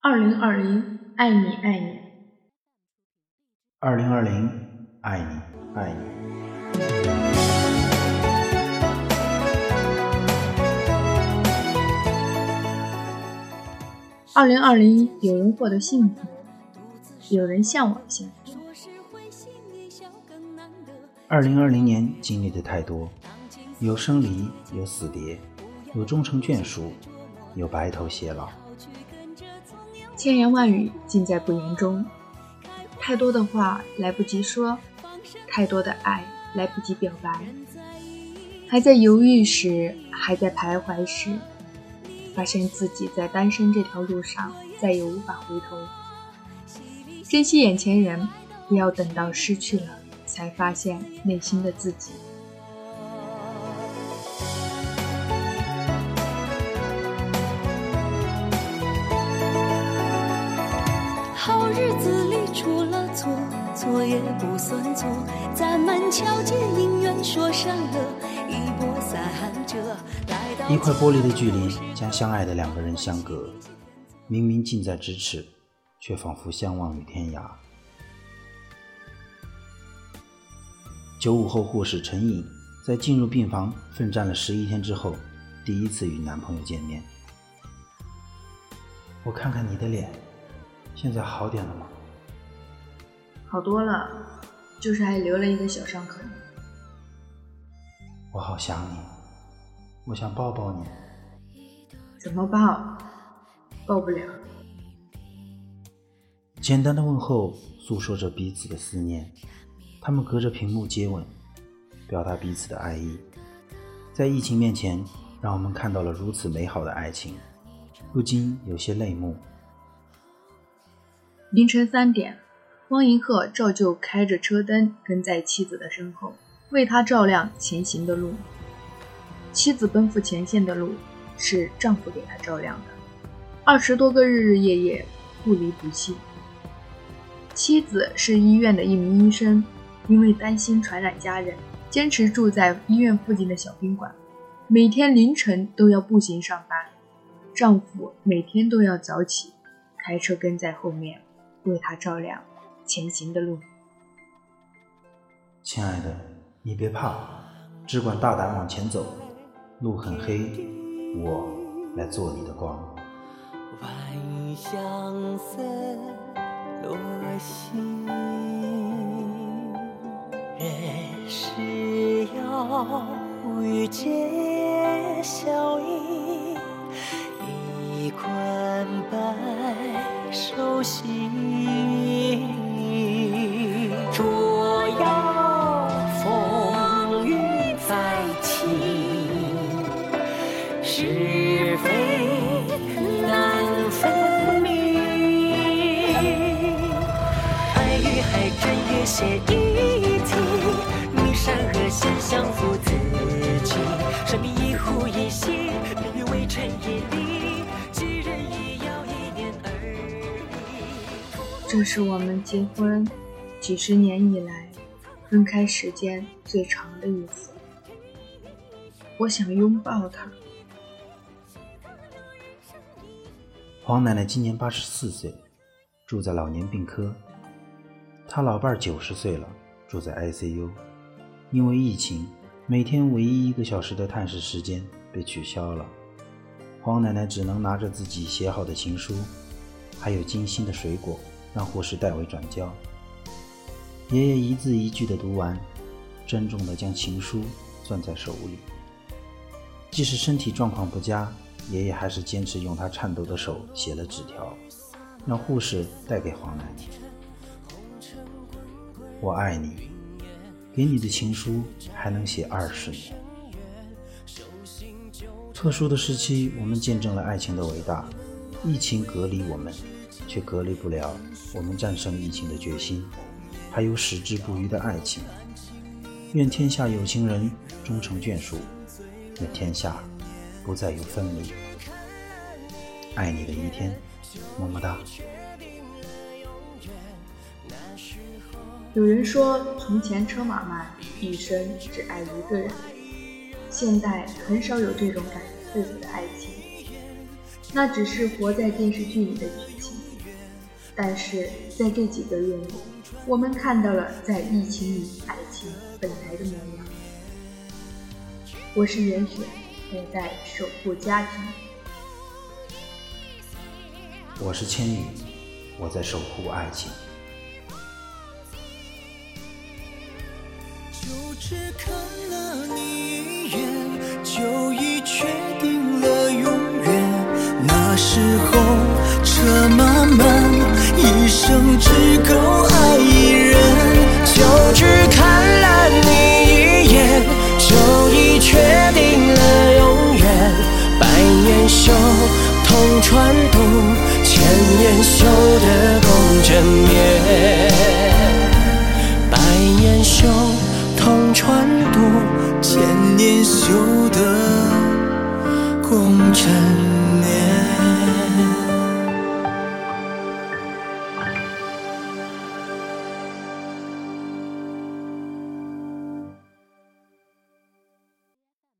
二零二零，爱你爱你。二零二零，爱你爱你。二零二零，有人获得幸福，有人向往幸福。二零二零年经历的太多，有生离，有死别，有终成眷属，有白头偕老。千言万语尽在不言中，太多的话来不及说，太多的爱来不及表白。还在犹豫时，还在徘徊时，发现自己在单身这条路上再也无法回头。珍惜眼前人，不要等到失去了才发现内心的自己。我也不算错，咱们桥间姻缘说散了，一波三。一块玻璃的距离将相爱的两个人相隔，明明近在咫尺，却仿佛相望于天涯。九五后护士陈颖在进入病房奋战了十一天之后，第一次与男朋友见面。我看看你的脸，现在好点了吗？好多了，就是还留了一个小伤口。我好想你，我想抱抱你。怎么抱？抱不了。简单的问候诉说着彼此的思念，他们隔着屏幕接吻，表达彼此的爱意。在疫情面前，让我们看到了如此美好的爱情，不禁有些泪目。凌晨三点。汪银鹤照旧开着车灯跟在妻子的身后，为他照亮前行的路。妻子奔赴前线的路是丈夫给她照亮的，二十多个日日夜夜不离不弃。妻子是医院的一名医生，因为担心传染家人，坚持住在医院附近的小宾馆，每天凌晨都要步行上班。丈夫每天都要早起，开车跟在后面为她照亮。前行的路，亲爱的，你别怕，只管大胆往前走。路很黑，我来做你的光。晚香色落西，人是要遇皆笑意，一款白首行。写一体，你善恶先相负自己。生命一呼一吸，命运微尘一粒，几人一摇一念而已。这是我们结婚。几十年以来，分开时间最长的一次。我想拥抱他。黄奶奶今年八十四岁，住在老年病科。他老伴儿九十岁了，住在 ICU。因为疫情，每天唯一一个小时的探视时间被取消了。黄奶奶只能拿着自己写好的情书，还有精心的水果，让护士代为转交。爷爷一字一句地读完，郑重地将情书攥在手里。即使身体状况不佳，爷爷还是坚持用他颤抖的手写了纸条，让护士带给黄奶奶。我爱你，给你的情书还能写二十年。特殊的时期，我们见证了爱情的伟大。疫情隔离我们，却隔离不了我们战胜疫情的决心。还有矢志不渝的爱情。愿天下有情人终成眷属，愿天下不再有分离。爱你的一天，么么哒。有人说，从前车马慢，一生只爱一个人。现代很少有这种感人肺腑的爱情。那只是活在电视剧里的剧情。但是在这几个月里，我们看到了在疫情里爱情本来的模样。我是严雪，我在守护家庭。我是千羽，我在守护爱情。就只看了你一眼就已确定了永远。那时候车马慢一生只够爱一人就只看了你一眼就已确定了永远。百年修同船渡千年修得共枕眠千年修得共枕